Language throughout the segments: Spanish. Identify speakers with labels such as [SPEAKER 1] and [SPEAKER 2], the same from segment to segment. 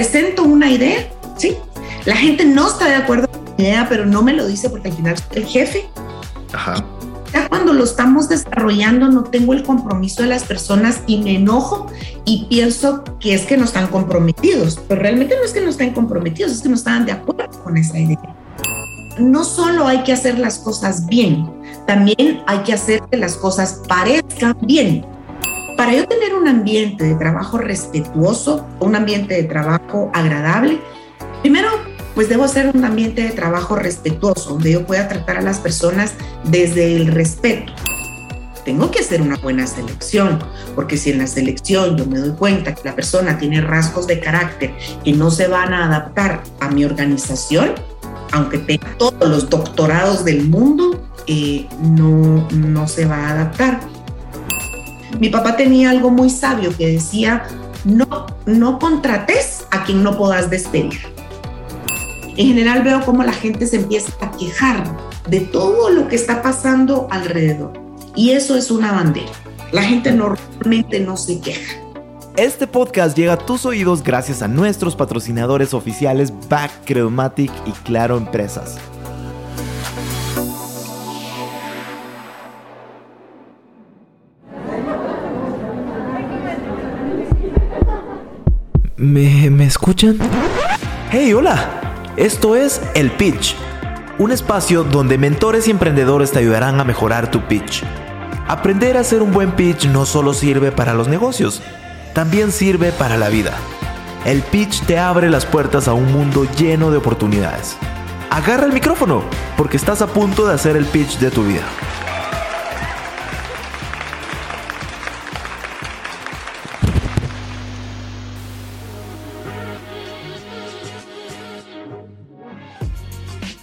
[SPEAKER 1] presento una idea, ¿sí? La gente no está de acuerdo con la idea, pero no me lo dice porque al final soy el jefe.
[SPEAKER 2] Ajá.
[SPEAKER 1] Ya cuando lo estamos desarrollando no tengo el compromiso de las personas y me enojo y pienso que es que no están comprometidos, pero realmente no es que no estén comprometidos, es que no estaban de acuerdo con esa idea. No solo hay que hacer las cosas bien, también hay que hacer que las cosas parezcan bien. Para yo tener un ambiente de trabajo respetuoso, un ambiente de trabajo agradable, primero pues debo ser un ambiente de trabajo respetuoso, donde yo pueda tratar a las personas desde el respeto. Tengo que hacer una buena selección, porque si en la selección yo me doy cuenta que la persona tiene rasgos de carácter que no se van a adaptar a mi organización, aunque tenga todos los doctorados del mundo, eh, no, no se va a adaptar. Mi papá tenía algo muy sabio que decía, no, no contrates a quien no puedas despedir en general veo cómo la gente se empieza a quejar de todo lo que está pasando alrededor. Y eso es una bandera. La gente normalmente no se queja.
[SPEAKER 2] Este podcast llega a tus oídos gracias a nuestros patrocinadores oficiales Back Credomatic y Claro Empresas. ¿Me, ¿Me escuchan? ¡Hey, hola! Esto es El Pitch, un espacio donde mentores y emprendedores te ayudarán a mejorar tu pitch. Aprender a hacer un buen pitch no solo sirve para los negocios, también sirve para la vida. El pitch te abre las puertas a un mundo lleno de oportunidades. Agarra el micrófono, porque estás a punto de hacer el pitch de tu vida.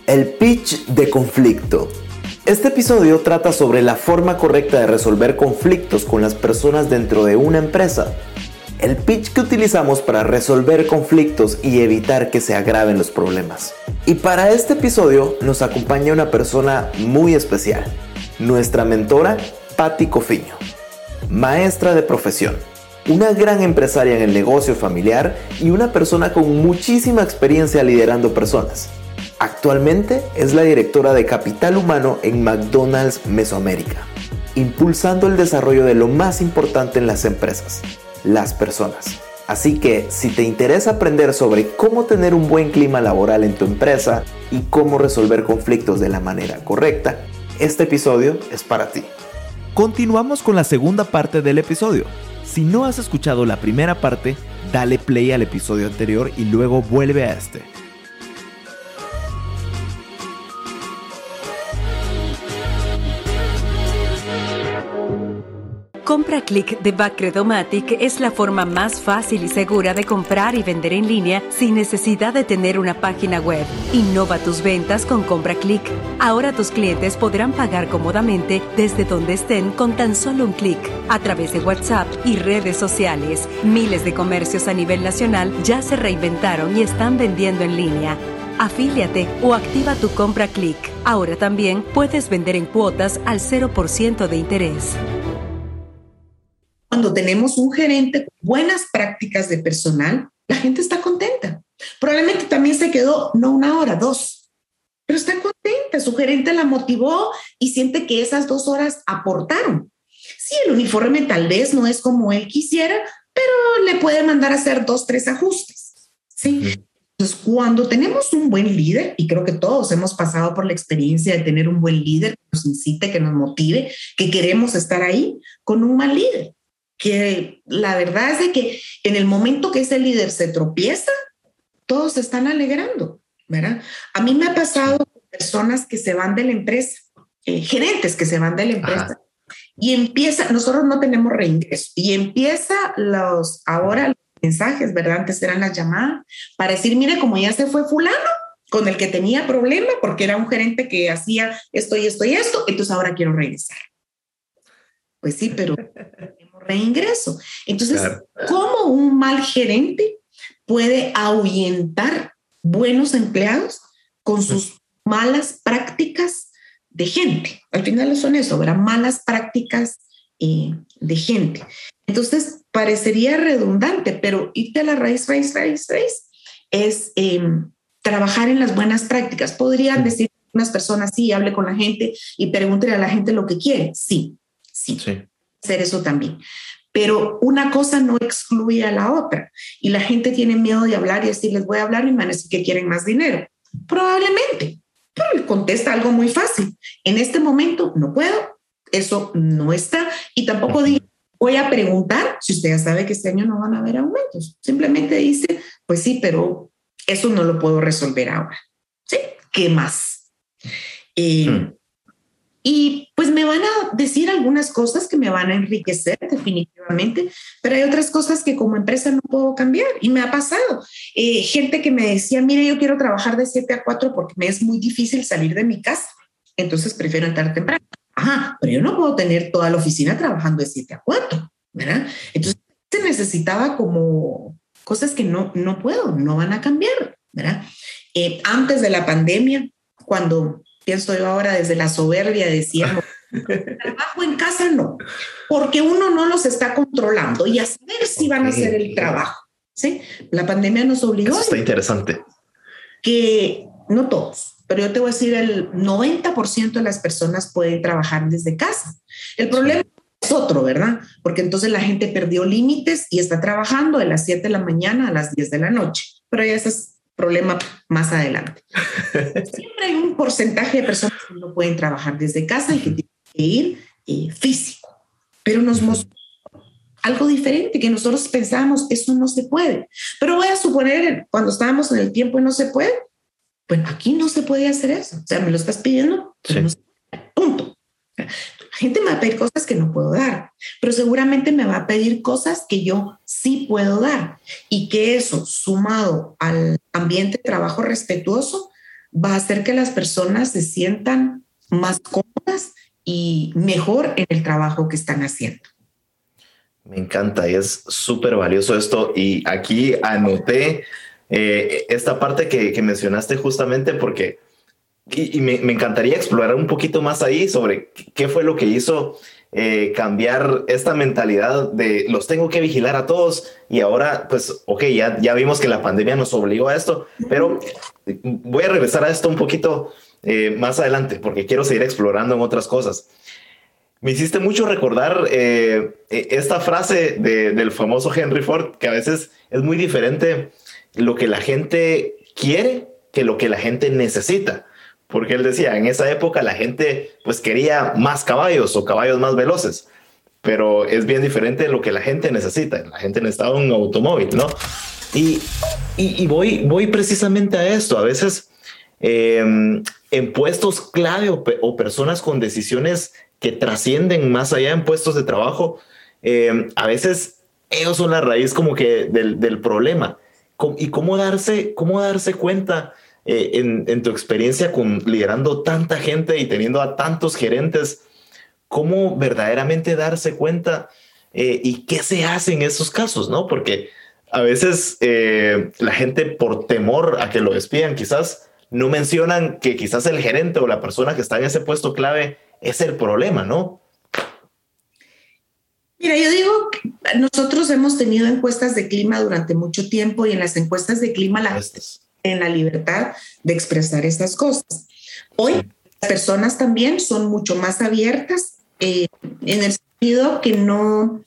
[SPEAKER 2] El pitch de conflicto. Este episodio trata sobre la forma correcta de resolver conflictos con las personas dentro de una empresa. El pitch que utilizamos para resolver conflictos y evitar que se agraven los problemas. Y para este episodio nos acompaña una persona muy especial, nuestra mentora Patti Cofiño, maestra de profesión, una gran empresaria en el negocio familiar y una persona con muchísima experiencia liderando personas. Actualmente es la directora de Capital Humano en McDonald's Mesoamérica, impulsando el desarrollo de lo más importante en las empresas, las personas. Así que si te interesa aprender sobre cómo tener un buen clima laboral en tu empresa y cómo resolver conflictos de la manera correcta, este episodio es para ti. Continuamos con la segunda parte del episodio. Si no has escuchado la primera parte, dale play al episodio anterior y luego vuelve a este.
[SPEAKER 3] Compra Click de Bacredomatic es la forma más fácil y segura de comprar y vender en línea sin necesidad de tener una página web. Innova tus ventas con Compra Click. Ahora tus clientes podrán pagar cómodamente desde donde estén con tan solo un clic. A través de WhatsApp y redes sociales, miles de comercios a nivel nacional ya se reinventaron y están vendiendo en línea. Afíliate o activa tu compra click. Ahora también puedes vender en cuotas al 0% de interés
[SPEAKER 1] cuando tenemos un gerente con buenas prácticas de personal, la gente está contenta. Probablemente también se quedó no una hora, dos, pero está contenta. Su gerente la motivó y siente que esas dos horas aportaron. Sí, el uniforme tal vez no es como él quisiera, pero le puede mandar a hacer dos, tres ajustes. Sí. Entonces, cuando tenemos un buen líder, y creo que todos hemos pasado por la experiencia de tener un buen líder que nos incite, que nos motive, que queremos estar ahí, con un mal líder que la verdad es de que en el momento que ese líder se tropieza, todos se están alegrando, ¿verdad? A mí me ha pasado personas que se van de la empresa, eh, gerentes que se van de la empresa y empieza, nosotros no tenemos reingreso y empieza los, ahora los mensajes, ¿verdad? Antes eran las llamadas para decir, mire, como ya se fue fulano, con el que tenía problema porque era un gerente que hacía esto y esto y esto, entonces ahora quiero regresar. Pues sí, pero reingreso. Entonces, ¿cómo un mal gerente puede ahuyentar buenos empleados con sus malas prácticas de gente? Al final son eso, ¿verdad? Malas prácticas eh, de gente. Entonces, parecería redundante, pero irte a la raíz, raíz, raíz, raíz. es em, trabajar en las buenas prácticas. Podrían decir unas personas, sí, hable con la gente y pregúntele a la gente lo que quiere. Sí, sí, sí. Hacer eso también. Pero una cosa no excluye a la otra. Y la gente tiene miedo de hablar y decir, les voy a hablar y me van a decir que quieren más dinero. Probablemente. Pero contesta algo muy fácil. En este momento no puedo, eso no está. Y tampoco digo, voy a preguntar si usted ya sabe que este año no van a haber aumentos. Simplemente dice, pues sí, pero eso no lo puedo resolver ahora. ¿Sí? ¿Qué más? Eh, hmm. Y pues me van a decir algunas cosas que me van a enriquecer definitivamente, pero hay otras cosas que como empresa no puedo cambiar y me ha pasado. Eh, gente que me decía, mire, yo quiero trabajar de 7 a 4 porque me es muy difícil salir de mi casa, entonces prefiero entrar temprano. Ajá, pero yo no puedo tener toda la oficina trabajando de 7 a 4, ¿verdad? Entonces se necesitaba como cosas que no, no puedo, no van a cambiar, ¿verdad? Eh, antes de la pandemia, cuando pienso yo ahora desde la soberbia de decir, trabajo en casa no, porque uno no los está controlando y a saber si van a hacer el trabajo. ¿sí? La pandemia nos obligó.
[SPEAKER 2] Eso está interesante.
[SPEAKER 1] Que no todos, pero yo te voy a decir, el 90% de las personas pueden trabajar desde casa. El problema es otro, ¿verdad? Porque entonces la gente perdió límites y está trabajando de las 7 de la mañana a las 10 de la noche. Pero ya ese es problema más adelante. Siempre hay un porcentaje de personas que no pueden trabajar desde casa y que tienen que ir eh, físico, pero nos mostró algo diferente que nosotros pensábamos, eso no se puede. Pero voy a suponer, cuando estábamos en el tiempo y no se puede, bueno, aquí no se puede hacer eso. O sea, me lo estás pidiendo, punto. Gente me va a pedir cosas que no puedo dar, pero seguramente me va a pedir cosas que yo sí puedo dar y que eso, sumado al ambiente de trabajo respetuoso, va a hacer que las personas se sientan más cómodas y mejor en el trabajo que están haciendo.
[SPEAKER 2] Me encanta y es súper valioso esto. Y aquí anoté eh, esta parte que, mencionaste justamente porque y, me, encantaría explorar un poquito más ahí sobre qué fue lo que hizo eh, cambiar esta mentalidad de los tengo que vigilar a todos y ahora pues ok, ya, ya vimos que la pandemia nos obligó a esto, pero voy a regresar a esto un poquito eh, más adelante porque quiero seguir explorando en otras cosas. Me hiciste mucho recordar e, esta frase del famoso Henry Ford, que a veces es muy diferente lo que la gente quiere que lo que la gente necesita. Porque él decía, en esa época la gente pues quería más caballos o caballos más veloces, pero es bien diferente lo que la gente necesita. La gente necesitaba un automóvil, ¿no? Y, y, voy, voy precisamente a esto. A veces em, en puestos clave o, personas con decisiones que trascienden más allá en puestos de trabajo, em, a veces ellos son la raíz como que del, del problema y cómo darse, cómo darse cuenta eh, en, tu experiencia con liderando tanta gente y teniendo a tantos gerentes, cómo verdaderamente darse cuenta eh, y qué se hace en esos casos, ¿no? Porque a veces eh, la gente por temor a que lo despidan, quizás no mencionan que quizás el gerente o la persona que está en ese puesto clave es el problema, ¿no?
[SPEAKER 1] Mira, yo digo que nosotros hemos tenido encuestas de clima durante mucho tiempo y en las encuestas de clima la en la libertad de expresar estas cosas. Hoy las personas también son mucho más abiertas eh, en el sentido que no,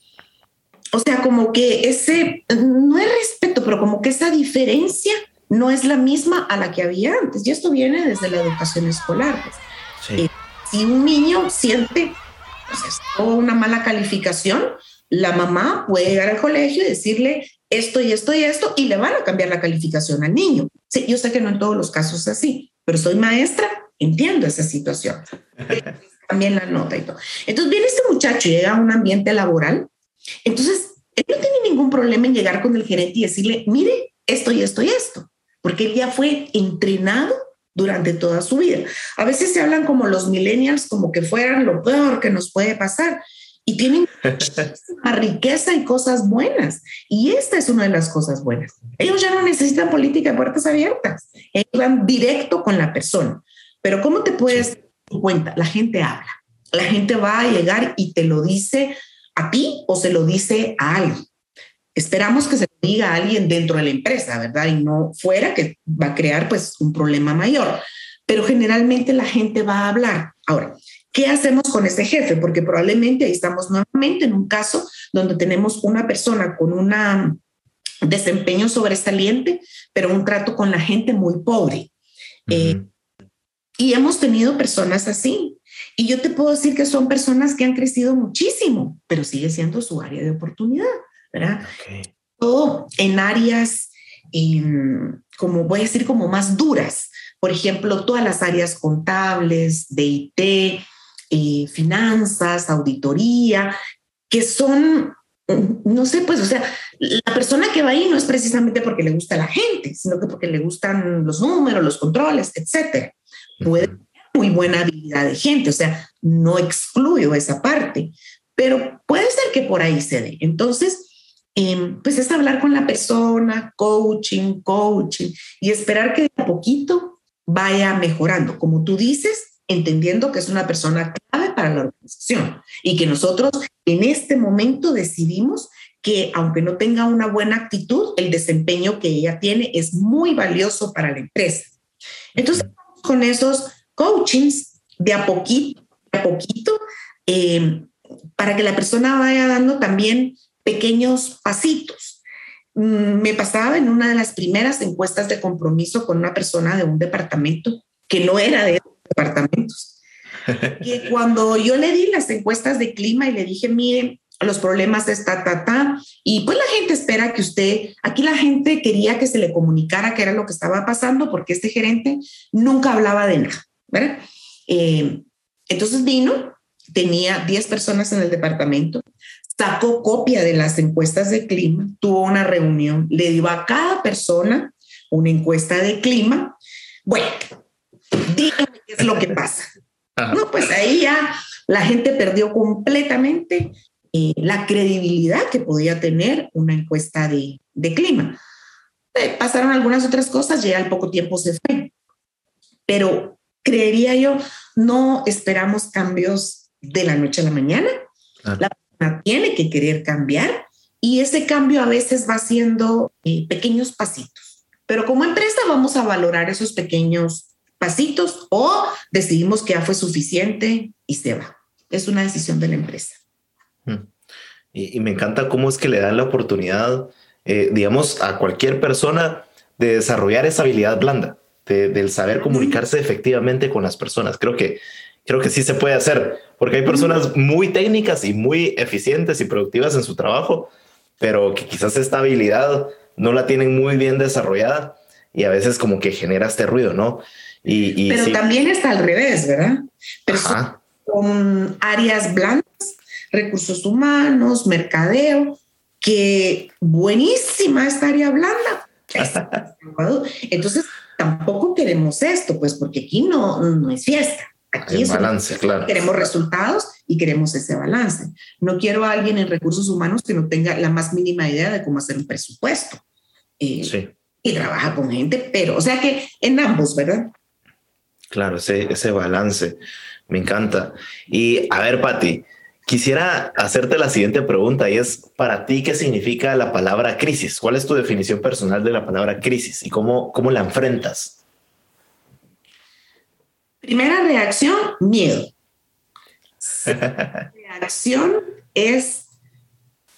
[SPEAKER 1] o sea, como que ese, no es respeto, pero como que esa diferencia no es la misma a la que había antes. Y esto viene desde la educación escolar. Pues. Eh, si un niño siente pues, una mala calificación, la mamá puede llegar al colegio y decirle esto y esto y esto y le van a cambiar la calificación al niño. Sí, yo sé que no en todos los casos es así, pero soy maestra, entiendo esa situación. También la nota y todo. Entonces viene este muchacho y llega a un ambiente laboral, entonces él no tiene ningún problema en llegar con el gerente y decirle, mire, esto y esto y esto, porque él ya fue entrenado durante toda su vida. A veces se hablan como los millennials, como que fueran lo peor que nos puede pasar, y tienen riqueza y cosas buenas. Y esta es una de las cosas buenas. Ellos ya no necesitan política de puertas abiertas. Ellos van directo con la persona. Pero ¿cómo te puedes dar cuenta? La gente habla. La gente va a llegar y te lo dice a ti o se lo dice a alguien. Esperamos que se diga alguien dentro de la empresa, ¿verdad? Y no fuera que va a crear pues un problema mayor. Pero generalmente la gente va a hablar. Ahora, ¿qué hacemos con ese jefe? Porque probablemente ahí estamos nuevamente en un caso donde tenemos una persona con un desempeño sobresaliente, pero un trato con la gente muy pobre. Eh, y hemos tenido personas así. Y yo te puedo decir que son personas que han crecido muchísimo, pero sigue siendo su área de oportunidad, ¿verdad? Todo en áreas, em, como voy a decir, como más duras. Por ejemplo, todas las áreas contables, de IT, eh, finanzas, auditoría, que son, no sé, pues, o sea, la persona que va ahí no es precisamente porque le gusta la gente, sino que porque le gustan los números, los controles, etcétera. Puede tener muy buena habilidad de gente, o sea, no excluyo esa parte, pero puede ser que por ahí se dé. Entonces, em, pues es hablar con la persona, coaching, coaching, y esperar que de a poquito vaya mejorando. Como tú dices, entendiendo que es una persona clave para la organización y que nosotros en este momento decidimos que aunque no tenga una buena actitud, el desempeño que ella tiene es muy valioso para la empresa. Entonces, con esos coachings de a poquito, de a poquito, eh, para que la persona vaya dando también pequeños pasitos. Mm, me pasaba en una de las primeras encuestas de compromiso con una persona de un departamento que no era de departamentos. que cuando yo le di las encuestas de clima y le dije, mire, los problemas de esta, ta, ta, y pues la gente espera que usted, aquí la gente quería que se le comunicara qué era lo que estaba pasando porque este gerente nunca hablaba de nada, ¿verdad? Eh, entonces vino, tenía 10 personas en el departamento, sacó copia de las encuestas de clima, tuvo una reunión, le dio a cada persona una encuesta de clima. Bueno, dígame qué es lo que pasa. No, pues ahí ya la gente perdió completamente eh, la credibilidad que podía tener una encuesta de, de clima. Eh, pasaron algunas otras cosas, ya al poco tiempo se fue. Pero creería yo, no esperamos cambios de la noche a la mañana. La persona tiene que querer cambiar y ese cambio a veces va siendo eh, pequeños pasitos. Pero como empresa vamos a valorar esos pequeños pasitos o decidimos que ya fue suficiente y se va. Es una decisión de la empresa.
[SPEAKER 2] Y, me encanta cómo es que le dan la oportunidad, eh, digamos, a cualquier persona de desarrollar esa habilidad blanda, del saber comunicarse efectivamente con las personas. Creo que, creo que sí se puede hacer, porque hay personas muy técnicas y muy eficientes y productivas en su trabajo, pero que quizás esta habilidad no la tienen muy bien desarrollada y a veces como que genera este ruido, ¿no?
[SPEAKER 1] Y, pero también está al revés, ¿verdad? Personas con áreas blandas recursos humanos, mercadeo, que buenísima esta área blanda. Entonces, tampoco queremos esto, pues porque aquí no, no es fiesta. Aquí es
[SPEAKER 2] balance, claro.
[SPEAKER 1] Queremos resultados y queremos ese balance. No quiero a alguien en recursos humanos que no tenga la más mínima idea de cómo hacer un presupuesto. Eh, sí. Y trabaja con gente, pero, o sea que en ambos, ¿verdad?
[SPEAKER 2] Claro, ese, ese balance. Me encanta. Y a ver, Patti, Quisiera hacerte la siguiente pregunta y es, para ti, ¿qué significa la palabra crisis? ¿Cuál es tu definición personal de la palabra crisis y cómo, cómo la enfrentas?
[SPEAKER 1] Primera reacción, miedo. reacción es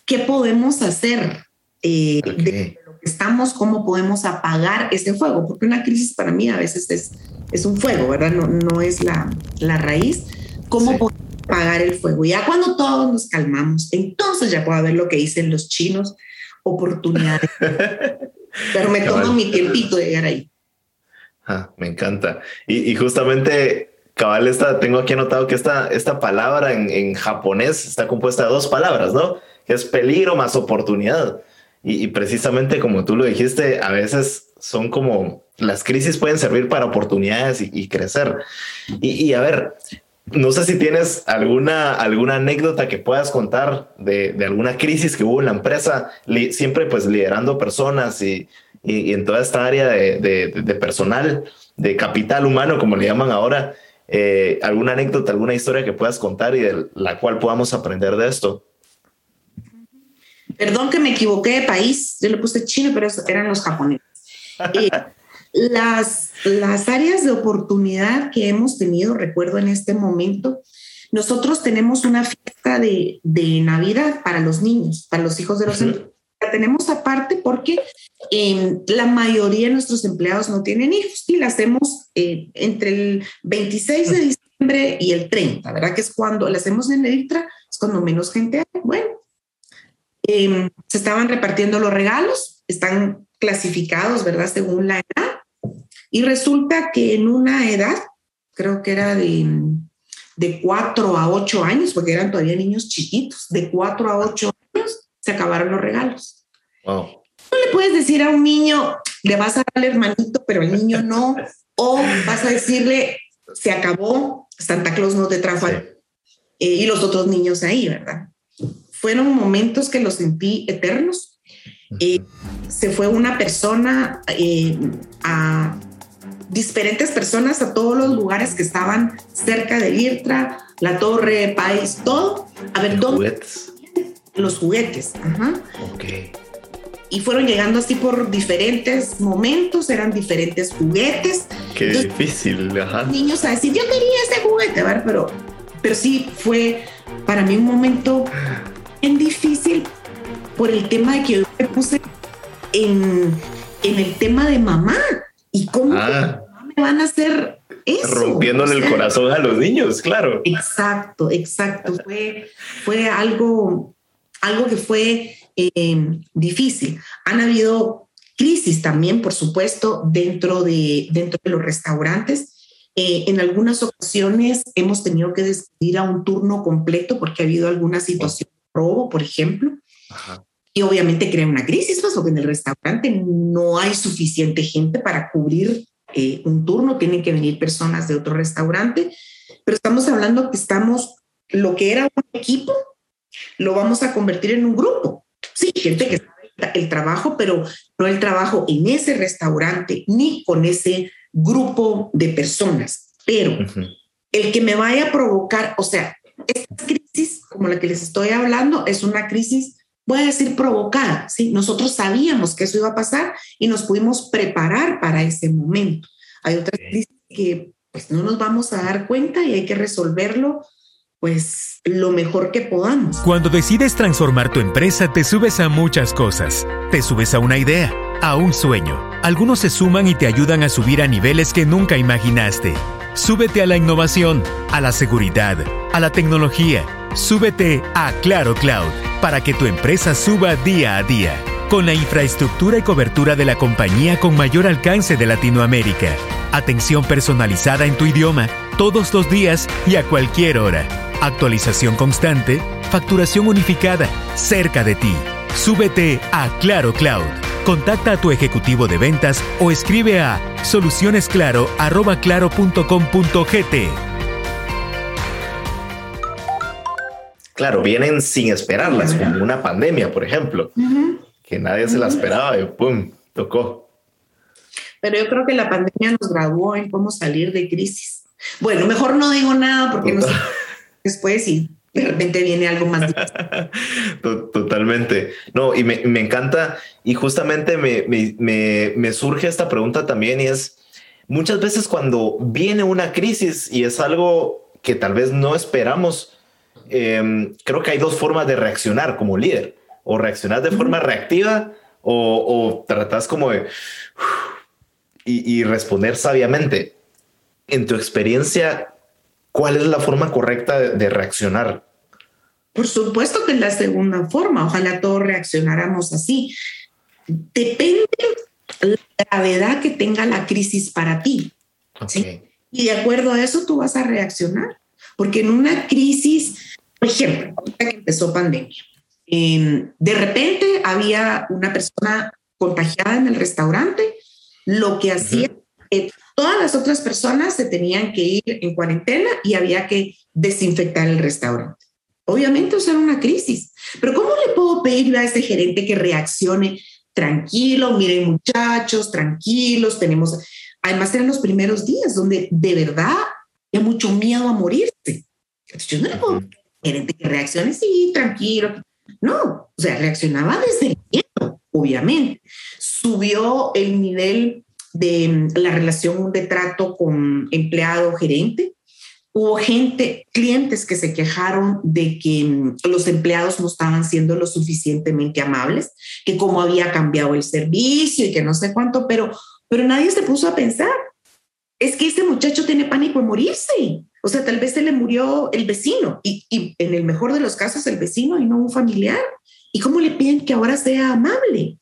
[SPEAKER 1] qué podemos hacer eh, de lo que estamos, cómo podemos apagar ese fuego, porque una crisis para mí a veces es, es un fuego, ¿verdad? No, no es la, la raíz. ¿Cómo podemos apagar el fuego. Ya cuando todos nos calmamos, entonces ya puedo ver lo que dicen los chinos, oportunidades. Pero me tomo mi tiempito de llegar ahí.
[SPEAKER 2] Ah, me encanta. Y, justamente, cabal, esta, tengo aquí anotado que esta, esta palabra en, en, japonés está compuesta de dos palabras, ¿no? Que es peligro más oportunidad. Y, precisamente como tú lo dijiste, a veces son como las crisis pueden servir para oportunidades y, crecer. y, a ver, no sé si tienes alguna, alguna anécdota que puedas contar de, alguna crisis que hubo en la empresa, siempre pues liderando personas y, en toda esta área de, personal, de capital humano, como le llaman ahora. Eh, alguna anécdota, alguna historia que puedas contar y de la cual podamos aprender de esto.
[SPEAKER 1] Perdón que me equivoqué de país, yo le puse chino, pero eran los japoneses. Eh, las, las áreas de oportunidad que hemos tenido, recuerdo en este momento, nosotros tenemos una fiesta de, de Navidad para los niños, para los hijos de los empleados. La tenemos aparte porque eh, la mayoría de nuestros empleados no tienen hijos y la hacemos eh, entre el 26 de diciembre y el 30, ¿verdad? Que es cuando la hacemos en Editra, es cuando menos gente hay. Bueno, eh, se estaban repartiendo los regalos, están clasificados, ¿verdad? Según la edad. Y resulta que en una edad, creo que era de, de 4 a 8 años, porque eran todavía niños chiquitos, de 4 a 8 años, se acabaron los regalos. No le puedes decir a un niño, le vas a dar al hermanito, pero el niño no, o vas a decirle, se acabó, Santa Claus no te trajo eh, y los otros niños ahí, ¿verdad? Fueron momentos que los sentí eternos. Eh, se fue una persona eh, a diferentes personas a todos los lugares que estaban cerca de Irtra, la Torre, País, todo. A ver, ¿dónde? Juguetes. Los juguetes. Ajá. Ok. Y fueron llegando así por diferentes momentos, eran diferentes juguetes.
[SPEAKER 2] Qué difícil, ajá.
[SPEAKER 1] Niños a decir, yo quería ese juguete, ¿verdad? Pero, pero sí fue para mí un momento bien difícil por el tema de que yo me puse en, en el tema de mamá. ¿Y cómo ah. me van a hacer eso?
[SPEAKER 2] Rompiéndole el corazón a los niños, claro.
[SPEAKER 1] Exacto, exacto. Fue, fue algo, algo que fue eh, difícil. Han habido crisis también, por supuesto, dentro de, dentro de los restaurantes. Eh, en algunas ocasiones hemos tenido que despedir a un turno completo porque ha habido alguna situación de robo, por ejemplo. Ajá y obviamente crea una crisis, pues, porque en el restaurante no hay suficiente gente para cubrir eh, un turno, tienen que venir personas de otro restaurante, pero estamos hablando que estamos, lo que era un equipo, lo vamos a convertir en un grupo. Sí, gente que sabe el trabajo, pero no el trabajo en ese restaurante ni con ese grupo de personas. Pero el que me vaya a provocar, o sea, esta crisis, como la que les estoy hablando, es una crisis voy a decir provocada, ¿sí? Nosotros sabíamos que eso iba a pasar y nos pudimos preparar para ese momento. Hay otras crisis que pues no nos vamos a dar cuenta y hay que resolverlo pues lo mejor que podamos.
[SPEAKER 4] Cuando decides transformar tu empresa te subes a muchas cosas. Te subes a una idea, a un sueño. Algunos se suman y te ayudan a subir a niveles que nunca imaginaste. Súbete a la innovación, a la seguridad, a la tecnología. Súbete a Claro Cloud para que tu empresa suba día a día. Con la infraestructura y cobertura de la compañía con mayor alcance de Latinoamérica. Atención personalizada en tu idioma, todos los días y a cualquier hora. Actualización constante, facturación unificada, cerca de ti. Súbete a Claro Cloud. Contacta a tu ejecutivo de ventas o escribe a solucionesclaro.claro.com.gt.
[SPEAKER 2] Claro, vienen sin esperarlas, como una pandemia, por ejemplo, que nadie se la esperaba y ¡pum! tocó.
[SPEAKER 1] Pero yo creo que la pandemia nos graduó en cómo salir de crisis. Bueno, mejor no digo nada porque no sé después y de repente viene algo más.
[SPEAKER 2] Totalmente. No, y me, me encanta y justamente me, me, me, surge esta pregunta también y es, muchas veces cuando viene una crisis y es algo que tal vez no esperamos, em, creo que hay dos formas de reaccionar como líder. O reaccionar de forma reactiva o, o tratas como de... Y, y responder sabiamente. En tu experiencia, ¿Cuál es la forma correcta de, reaccionar?
[SPEAKER 1] Por supuesto que es la segunda forma. Ojalá todos reaccionáramos así. Depende la gravedad que tenga la crisis para ti. Y de acuerdo a eso tú vas a reaccionar. Porque en una crisis, por ejemplo, ahorita que empezó pandemia, em, de repente había una persona contagiada en el restaurante, lo que hacía Todas las otras personas se tenían que ir en cuarentena y había que desinfectar el restaurante. Obviamente, eso era una crisis. Pero ¿cómo le puedo pedir a ese gerente que reaccione tranquilo? Miren, muchachos, tranquilos, tenemos... Además, eran los primeros días donde de verdad había mucho miedo a morirse. yo no le puedo pedir gerente que reaccione, sí, tranquilo. No, sea, reaccionaba desde el miedo, obviamente. Subió el nivel de mm, la relación de trato con empleado gerente. Hubo gente, clientes que se quejaron de que mm, los empleados no estaban siendo lo suficientemente amables, que cómo había cambiado el servicio y que no sé cuánto, pero, pero nadie se puso a pensar. Es que este muchacho tiene pánico de morirse. O sea, tal vez se le murió el vecino y, y en el mejor de los casos el vecino y no un familiar. ¿Y cómo le piden que ahora sea amable?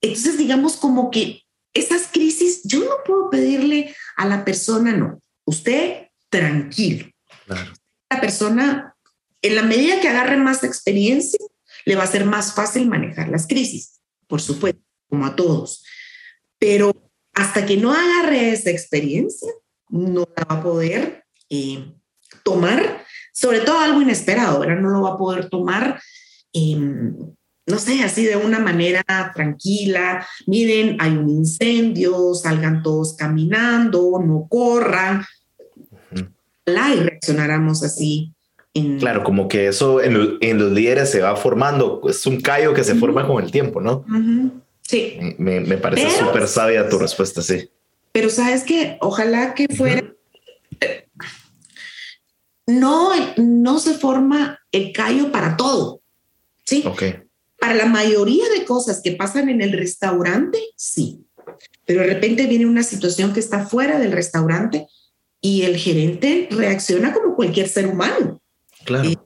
[SPEAKER 1] Entonces, digamos como que esas crisis, yo no puedo pedirle a la persona, no, usted tranquilo. La persona, en la medida que agarre más experiencia, le va a ser más fácil manejar las crisis, por supuesto, como a todos. Pero hasta que no agarre esa experiencia, no la va a poder eh, tomar, sobre todo algo inesperado, ¿verdad? No lo va a poder tomar. Eh, no sé, así de una manera tranquila, miren, hay un incendio, salgan todos caminando, no corran, la y reaccionáramos así.
[SPEAKER 2] Claro, como que eso en, los líderes se va formando, es un callo que se forma con el tiempo, ¿no?
[SPEAKER 1] Sí.
[SPEAKER 2] Me, parece súper sabia tu respuesta, sí.
[SPEAKER 1] Pero sabes que ojalá que fuera... No, no se forma el callo para todo. Sí.
[SPEAKER 2] Ok
[SPEAKER 1] para la mayoría de cosas que pasan en el restaurante, sí. Pero de repente viene una situación que está fuera del restaurante y el gerente reacciona como cualquier ser humano.
[SPEAKER 2] Claro. Eh,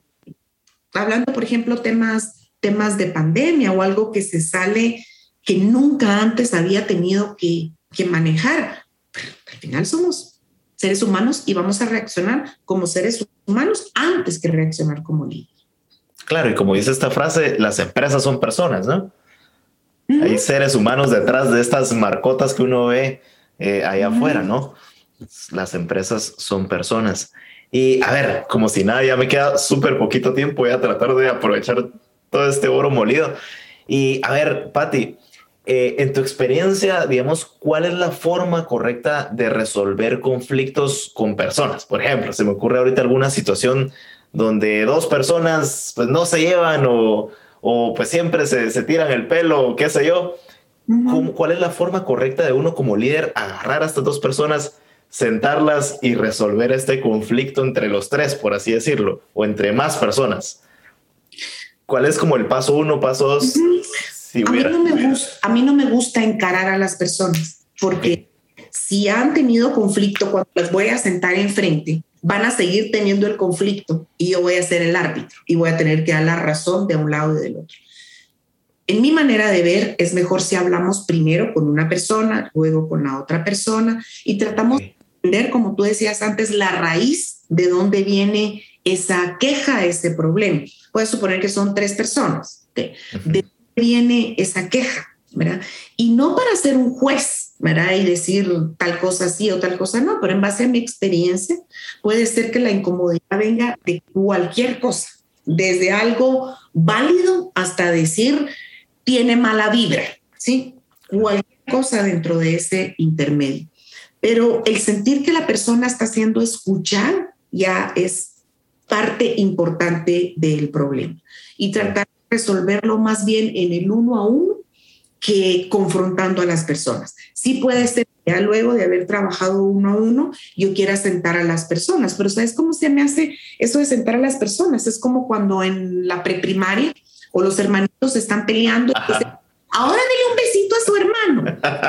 [SPEAKER 1] hablando, por ejemplo, temas, temas de pandemia o algo que se sale que nunca antes había tenido que, que manejar. al final somos seres humanos y vamos a reaccionar como seres humanos antes que reaccionar como líderes.
[SPEAKER 2] Claro, y como dice esta frase, las empresas son personas, ¿no? Hay seres humanos detrás de estas marcotas que uno ve eh, allá afuera, ¿no? Las empresas son personas. Y a ver, como si nada, ya me queda súper poquito tiempo, voy a tratar de aprovechar todo este oro molido. Y a ver, Patti, eh, en tu experiencia, digamos, ¿cuál es la forma correcta de resolver conflictos con personas? Por ejemplo, se me ocurre ahorita alguna situación donde dos personas pues no se llevan o, o pues siempre se, se, tiran el pelo, qué sé yo. ¿Cuál es la forma correcta de uno como líder agarrar a estas dos personas, sentarlas y resolver este conflicto entre los tres, por así decirlo, o entre más personas? ¿Cuál es como el paso uno, paso dos?
[SPEAKER 1] a, mí no me gusta, a mí no me gusta encarar a las personas, porque si han tenido conflicto cuando las voy a sentar enfrente, van a seguir teniendo el conflicto y yo voy a ser el árbitro y voy a tener que dar la razón de un lado y del otro. En mi manera de ver, es mejor si hablamos primero con una persona, luego con la otra persona y tratamos de entender, como tú decías antes, la raíz de dónde viene esa queja, ese problema. Puedes suponer que son tres personas. ¿De dónde viene esa queja? Y no para ser un juez, ¿verdad? Y decir tal cosa sí o tal cosa no, pero en base a mi experiencia, puede ser que la incomodidad venga de cualquier cosa, desde algo válido hasta decir tiene mala vibra, ¿sí? Cualquier cosa dentro de ese intermedio. Pero el sentir que la persona está siendo escuchada ya es parte importante del problema. Y tratar de resolverlo más bien en el uno a uno que confrontando a las personas. Sí puede ser ya luego de haber trabajado uno a uno, yo quiera sentar a las personas, pero ¿sabes cómo se me hace eso de sentar a las personas? Es como cuando en la preprimaria o los hermanitos están peleando. Ahora dile un besito a su hermano.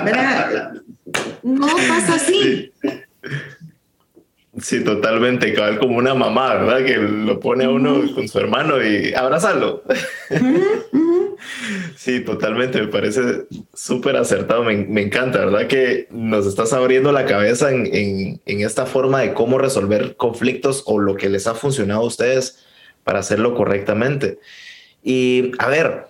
[SPEAKER 1] ¿verdad? No pasa así.
[SPEAKER 2] Sí, totalmente, cabal como una mamá, ¿verdad? Que lo pone a uno con su hermano y abrazarlo. Sí, totalmente, me parece súper acertado, me, me, encanta, ¿verdad? Que nos estás abriendo la cabeza en, en, en, esta forma de cómo resolver conflictos o lo que les ha funcionado a ustedes para hacerlo correctamente. Y a ver,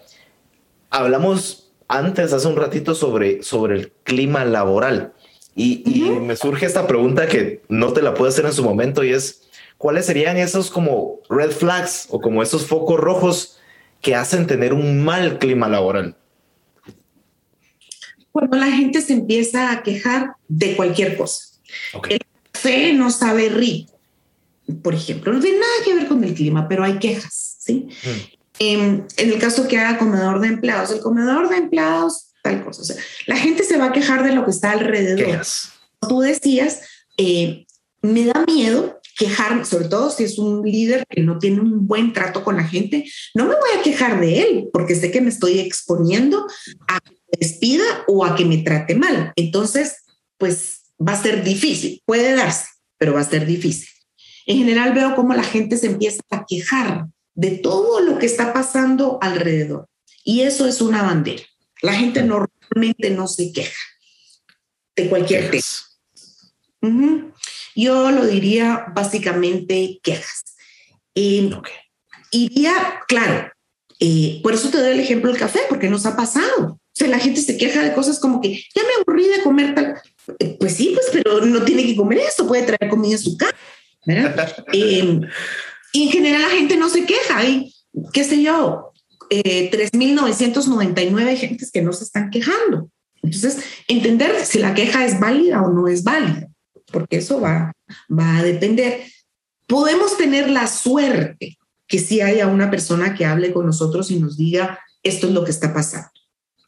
[SPEAKER 2] hablamos antes, hace un ratito, sobre, sobre el clima laboral. Y, me surge esta pregunta que no te la puedo hacer en su momento y es, ¿cuáles serían esos como red flags o como esos focos rojos que hacen tener un mal clima laboral?
[SPEAKER 1] Cuando la gente se empieza a quejar de cualquier cosa. El café no sabe rico, por ejemplo, no tiene nada que ver con el clima, pero hay quejas, ¿sí? Mm. en el caso que haga comedor de empleados, el comedor de empleados, tal cosa. O sea, la gente se va a quejar de lo que está alrededor. Tú decías, eh, me da miedo quejarme, sobre todo si es un líder que no tiene un buen trato con la gente, no me voy a quejar de él porque sé que me estoy exponiendo a que me despida o a que me trate mal. Entonces, pues va a ser difícil, puede darse, pero va a ser difícil. En general veo cómo la gente se empieza a quejar de todo lo que está pasando alrededor. Y eso es una bandera. La gente normalmente no se queja de cualquier tema. Yo lo diría básicamente quejas. Eh, Iría, claro, eh, por eso te doy el ejemplo del café, porque nos ha pasado. O sea, la gente se queja de cosas como que ya me aburrí de comer tal. Eh, pues sí, pues, pero no tiene que comer esto, puede traer comida a su casa. Eh, y en general la gente no se queja. Hay, qué sé yo, 3.999 gentes que no se están quejando. Entonces, entender si la queja es válida o no es válida porque eso va, va a depender. Podemos tener la suerte que sí haya una persona que hable con nosotros y nos diga, esto es lo que está pasando.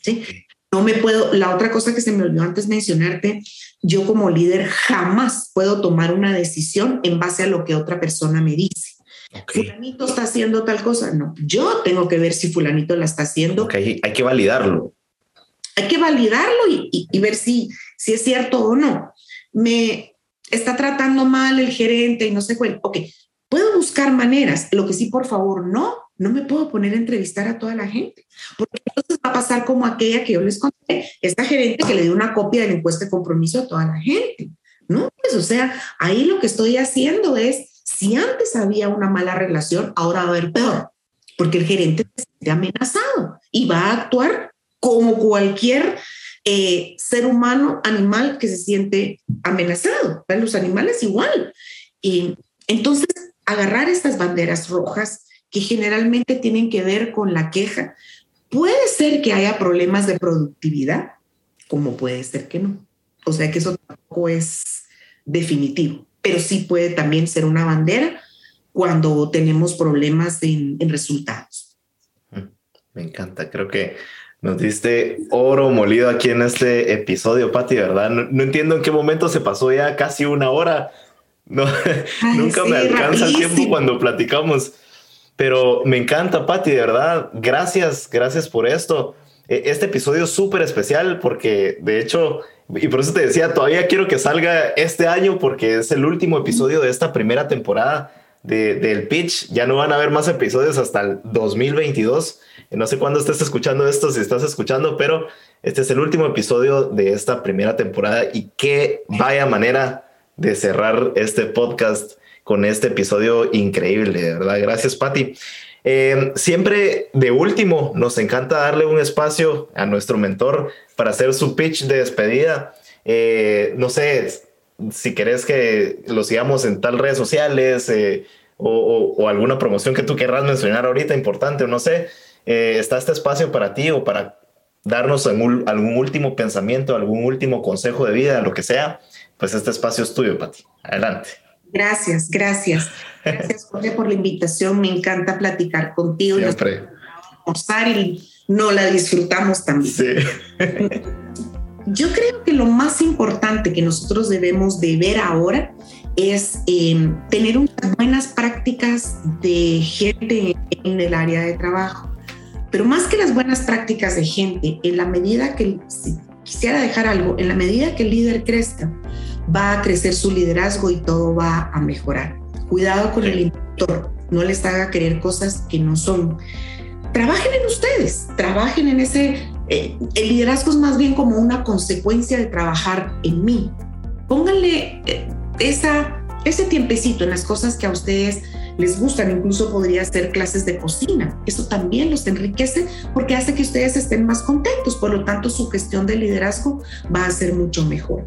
[SPEAKER 1] ¿sí? No me puedo, la otra cosa que se me olvidó antes mencionarte, yo como líder jamás puedo tomar una decisión en base a lo que otra persona me dice. Fulanito está haciendo tal cosa. No, yo tengo que ver si fulanito la está haciendo.
[SPEAKER 2] Okay. Hay que validarlo.
[SPEAKER 1] Hay que validarlo y, y, ver si, si es cierto o no. Me, está tratando mal el gerente y no sé cuál. Ok, puedo buscar maneras. Lo que sí, por favor, no, no me puedo poner a entrevistar a toda la gente, porque entonces va a pasar como aquella que yo les conté, esta gerente que le dio una copia del encuesta de compromiso a toda la gente. No, pues, o sea, ahí lo que estoy haciendo es, si antes había una mala relación, ahora va a haber peor, porque el gerente se siente amenazado y va a actuar como cualquier eh, ser humano, animal que se siente amenazado. Los animales igual. Y entonces, agarrar estas banderas rojas que generalmente tienen que ver con la queja, puede ser que haya problemas de productividad, como puede ser que no. O sea que eso tampoco es definitivo, pero sí puede también ser una bandera cuando tenemos problemas en, en resultados.
[SPEAKER 2] Me encanta, creo que nos diste oro molido aquí en este episodio, Pati, ¿verdad? No, entiendo en qué momento se pasó ya casi una hora. No, nunca me alcanza el tiempo cuando platicamos. Pero me encanta, Pati, de verdad. Gracias, gracias por esto. E, este episodio es súper especial porque, de hecho, y por eso te decía, todavía quiero que salga este año porque es el último episodio de esta primera temporada de, del pitch. Ya no van a haber más episodios hasta el 2022. No sé cuándo estés escuchando esto, si estás escuchando, pero este es el último episodio de esta primera temporada y qué vaya manera de cerrar este podcast con este episodio increíble, de verdad. Gracias, Patti. Eh, siempre de último, nos encanta darle un espacio a nuestro mentor para hacer su pitch de despedida. Eh, no sé si querés que lo sigamos en tal redes sociales eh, o, alguna promoción que tú querrás mencionar ahorita importante o no sé. Eh, está este espacio para ti o para darnos algún, último pensamiento, algún último consejo de vida, lo que sea, pues este espacio es tuyo, Pati. Adelante.
[SPEAKER 1] Gracias, gracias. Gracias, Jorge, por la invitación. Me encanta platicar contigo.
[SPEAKER 2] Siempre.
[SPEAKER 1] Y, y no la disfrutamos también. Sí. Yo creo que lo más importante que nosotros debemos de ver ahora es em, tener unas buenas prácticas de gente en el área de trabajo. Pero más que las buenas prácticas de gente, en la medida que, si quisiera dejar algo, en la medida que el líder crezca, va a crecer su liderazgo y todo va a mejorar. Cuidado con el instructor, no les haga creer cosas que no son. Trabajen en ustedes, trabajen en ese... Eh, el liderazgo es más bien como una consecuencia de trabajar en mí. Pónganle eh, esa, ese tiempecito en las cosas que a ustedes les gustan, incluso podría ser clases de cocina. Eso también los enriquece porque hace que ustedes estén más contentos, por lo tanto su gestión de liderazgo va a ser mucho mejor.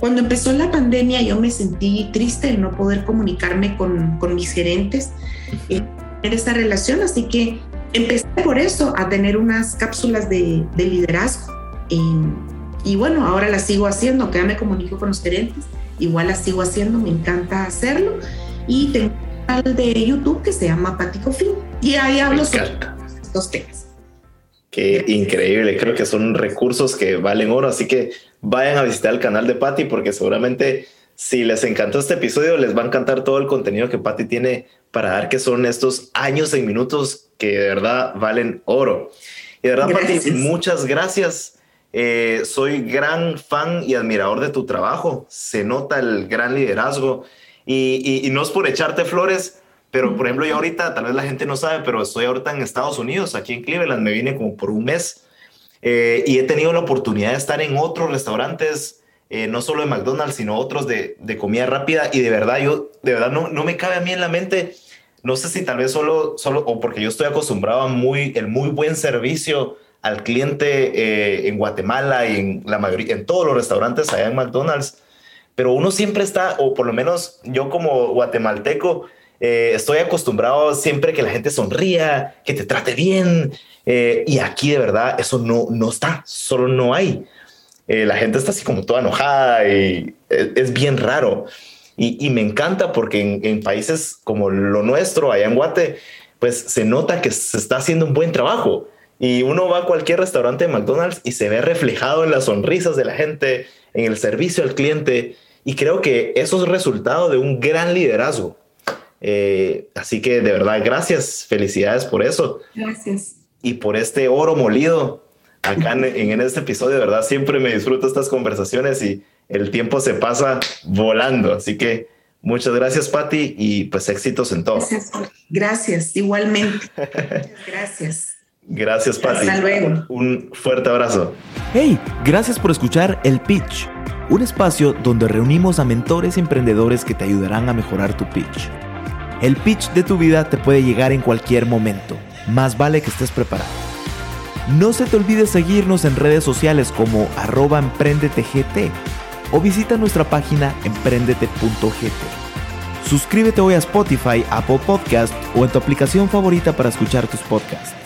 [SPEAKER 1] Cuando empezó la pandemia yo me sentí triste de no poder comunicarme con, mis gerentes en esta relación, así que empecé por eso a tener unas cápsulas de, de liderazgo. Y, y bueno, ahora las sigo haciendo, que ya me comunico con los gerentes, igual las sigo haciendo, me encanta hacerlo. Y tengo de YouTube que se llama Patico Fin. Y ahí hablo sobre dos temas.
[SPEAKER 2] Qué increíble, creo que son recursos que valen oro, así que vayan a visitar el canal de Patty porque seguramente si les encantó este episodio les va a encantar todo el contenido que Patty tiene para dar, que son estos años en minutos que de verdad valen oro. Y de verdad, Patty, muchas gracias. Eh, soy gran fan y admirador de tu trabajo. Se nota el gran liderazgo y, y no es por echarte flores, pero, por ejemplo, yo ahorita, tal vez la gente no sabe, pero estoy ahorita en Estados Unidos, aquí en Cleveland, me vine como por un mes eh, y he tenido la oportunidad de estar en otros restaurantes, eh, no solo de McDonald's, sino otros de, de, comida rápida y de verdad, yo, de verdad, no, no me cabe a mí en la mente, no sé si tal vez solo, solo o porque yo estoy acostumbrado a muy, el muy buen servicio al cliente eh, en Guatemala y en la mayoría, en todos los restaurantes allá en McDonald's, pero uno siempre está, o por lo menos yo como guatemalteco, eh, estoy acostumbrado siempre que la gente sonría, que te trate bien. Y aquí de verdad eso no, no está, solo no hay. Eh, la gente está así como toda enojada y es, bien raro. Y, me encanta porque en, países como lo nuestro, allá en Guate, pues se nota que se está haciendo un buen trabajo. Y uno va a cualquier restaurante de McDonald's y se ve reflejado en las sonrisas de la gente, en el servicio al cliente. Y creo que eso es resultado de un gran liderazgo. Eh, así que de verdad, gracias, felicidades por eso.
[SPEAKER 1] Gracias.
[SPEAKER 2] Y por este oro molido acá en, este episodio, de verdad, siempre me disfruto estas conversaciones y el tiempo se pasa volando. Así que muchas gracias, Patti, y pues éxitos en todo.
[SPEAKER 1] Gracias, gracias igualmente. gracias.
[SPEAKER 2] Gracias, Patti.
[SPEAKER 1] Hasta luego.
[SPEAKER 2] Un fuerte abrazo.
[SPEAKER 4] Hey, gracias por escuchar El Pitch, un espacio donde reunimos a mentores y emprendedores que te ayudarán a mejorar tu pitch. El pitch de tu vida te puede llegar en cualquier momento. Más vale que estés preparado. No se te olvide seguirnos en redes sociales como arroba emprendetegt o visita nuestra página emprendete.gt. Suscríbete hoy a Spotify, Apple Podcast o en tu aplicación favorita para escuchar tus podcasts.